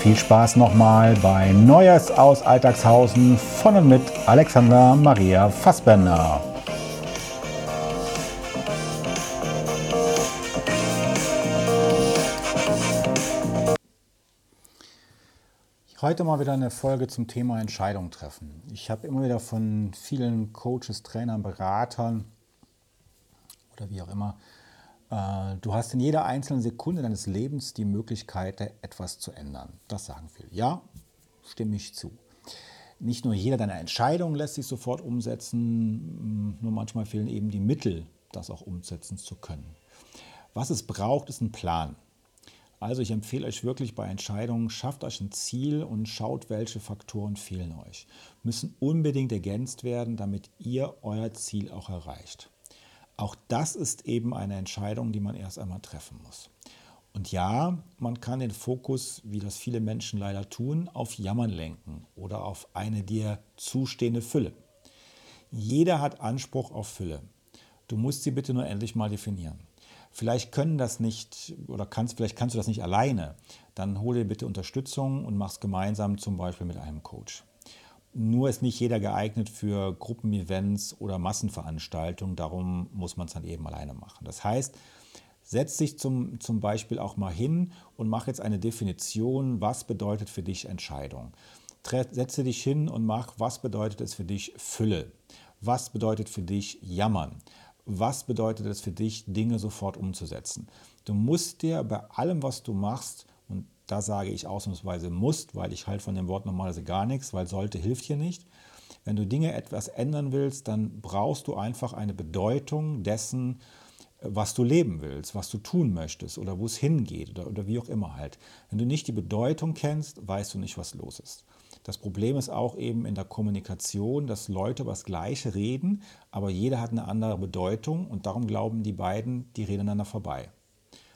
viel Spaß nochmal bei Neues aus Alltagshausen von und mit Alexander Maria Fassbender. Heute mal wieder eine Folge zum Thema Entscheidung treffen. Ich habe immer wieder von vielen Coaches, Trainern, Beratern oder wie auch immer, du hast in jeder einzelnen Sekunde deines Lebens die Möglichkeit, etwas zu ändern. Das sagen viele. Ja, stimme ich zu. Nicht nur jeder deiner Entscheidungen lässt sich sofort umsetzen, nur manchmal fehlen eben die Mittel, das auch umsetzen zu können. Was es braucht, ist ein Plan. Also ich empfehle euch wirklich bei Entscheidungen, schafft euch ein Ziel und schaut, welche Faktoren fehlen euch. Müssen unbedingt ergänzt werden, damit ihr euer Ziel auch erreicht. Auch das ist eben eine Entscheidung, die man erst einmal treffen muss. Und ja, man kann den Fokus, wie das viele Menschen leider tun, auf Jammern lenken oder auf eine dir zustehende Fülle. Jeder hat Anspruch auf Fülle. Du musst sie bitte nur endlich mal definieren. Vielleicht können das nicht oder kannst, vielleicht kannst du das nicht alleine. Dann hole dir bitte Unterstützung und mach es gemeinsam zum Beispiel mit einem Coach. Nur ist nicht jeder geeignet für Gruppenevents oder Massenveranstaltungen, darum muss man es dann eben alleine machen. Das heißt, setz dich zum, zum Beispiel auch mal hin und mach jetzt eine Definition, was bedeutet für dich Entscheidung. Setze dich hin und mach, was bedeutet es für dich Fülle? Was bedeutet für dich Jammern? was bedeutet es für dich, Dinge sofort umzusetzen. Du musst dir bei allem, was du machst, da sage ich ausnahmsweise musst, weil ich halt von dem Wort normalerweise gar nichts, weil sollte hilft hier nicht. Wenn du Dinge etwas ändern willst, dann brauchst du einfach eine Bedeutung dessen, was du leben willst, was du tun möchtest oder wo es hingeht oder, oder wie auch immer halt. Wenn du nicht die Bedeutung kennst, weißt du nicht, was los ist. Das Problem ist auch eben in der Kommunikation, dass Leute was Gleiche reden, aber jeder hat eine andere Bedeutung und darum glauben die beiden, die reden aneinander vorbei.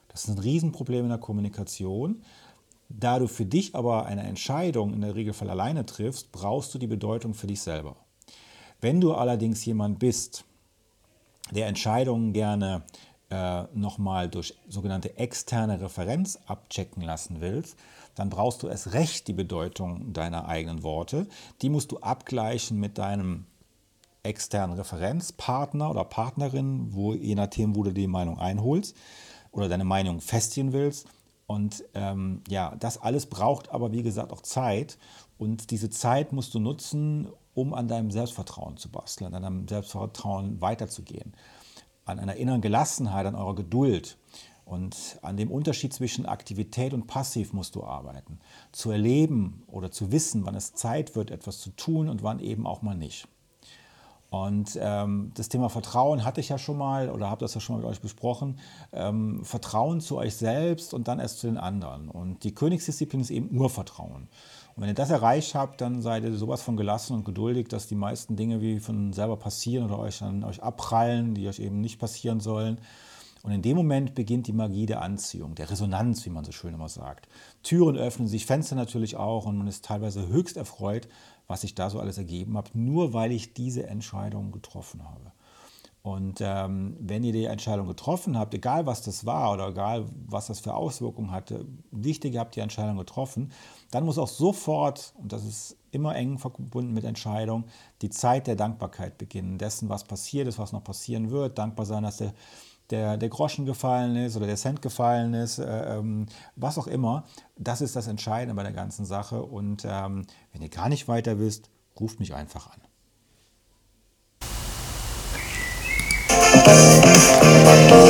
Das ist ein Riesenproblem in der Kommunikation. Da du für dich aber eine Entscheidung in der Regelfall alleine triffst, brauchst du die Bedeutung für dich selber. Wenn du allerdings jemand bist, der Entscheidungen gerne äh, nochmal durch sogenannte externe Referenz abchecken lassen willst, dann brauchst du erst recht die Bedeutung deiner eigenen Worte. Die musst du abgleichen mit deinem externen Referenzpartner oder Partnerin, wo je nachdem, wo du die Meinung einholst oder deine Meinung festigen willst. Und ähm, ja, das alles braucht aber, wie gesagt, auch Zeit. Und diese Zeit musst du nutzen, um an deinem Selbstvertrauen zu basteln, an deinem Selbstvertrauen weiterzugehen, an einer inneren Gelassenheit, an eurer Geduld. Und an dem Unterschied zwischen Aktivität und Passiv musst du arbeiten. Zu erleben oder zu wissen, wann es Zeit wird, etwas zu tun und wann eben auch mal nicht. Und ähm, das Thema Vertrauen hatte ich ja schon mal oder habe das ja schon mal mit euch besprochen. Ähm, Vertrauen zu euch selbst und dann erst zu den anderen. Und die Königsdisziplin ist eben Urvertrauen. Und wenn ihr das erreicht habt, dann seid ihr sowas von gelassen und geduldig, dass die meisten Dinge wie von selber passieren oder euch an euch abprallen, die euch eben nicht passieren sollen. Und in dem Moment beginnt die Magie der Anziehung, der Resonanz, wie man so schön immer sagt. Türen öffnen sich, Fenster natürlich auch und man ist teilweise höchst erfreut, was sich da so alles ergeben hat, nur weil ich diese Entscheidung getroffen habe. Und ähm, wenn ihr die Entscheidung getroffen habt, egal was das war oder egal was das für Auswirkungen hatte, wichtig, ihr habt die Entscheidung getroffen, dann muss auch sofort, und das ist immer eng verbunden mit Entscheidung, die Zeit der Dankbarkeit beginnen, dessen, was passiert ist, was noch passieren wird, dankbar sein, dass der der, der Groschen gefallen ist oder der Cent gefallen ist, äh, ähm, was auch immer. Das ist das Entscheidende bei der ganzen Sache. Und ähm, wenn ihr gar nicht weiter wisst, ruft mich einfach an.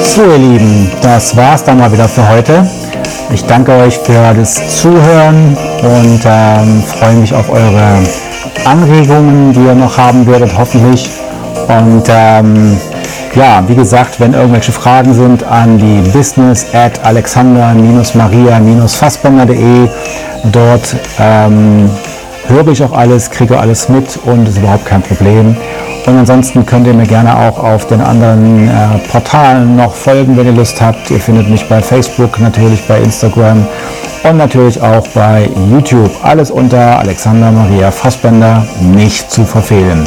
So ihr Lieben, das war's dann mal wieder für heute. Ich danke euch für das Zuhören und ähm, freue mich auf eure Anregungen, die ihr noch haben werdet, hoffentlich. Und ähm, ja, wie gesagt, wenn irgendwelche Fragen sind an die business at alexander-maria-fassbender.de. Dort ähm, höre ich auch alles, kriege alles mit und ist überhaupt kein Problem. Und ansonsten könnt ihr mir gerne auch auf den anderen äh, Portalen noch folgen, wenn ihr Lust habt. Ihr findet mich bei Facebook, natürlich bei Instagram und natürlich auch bei YouTube. Alles unter Alexander Maria Fassbender, nicht zu verfehlen.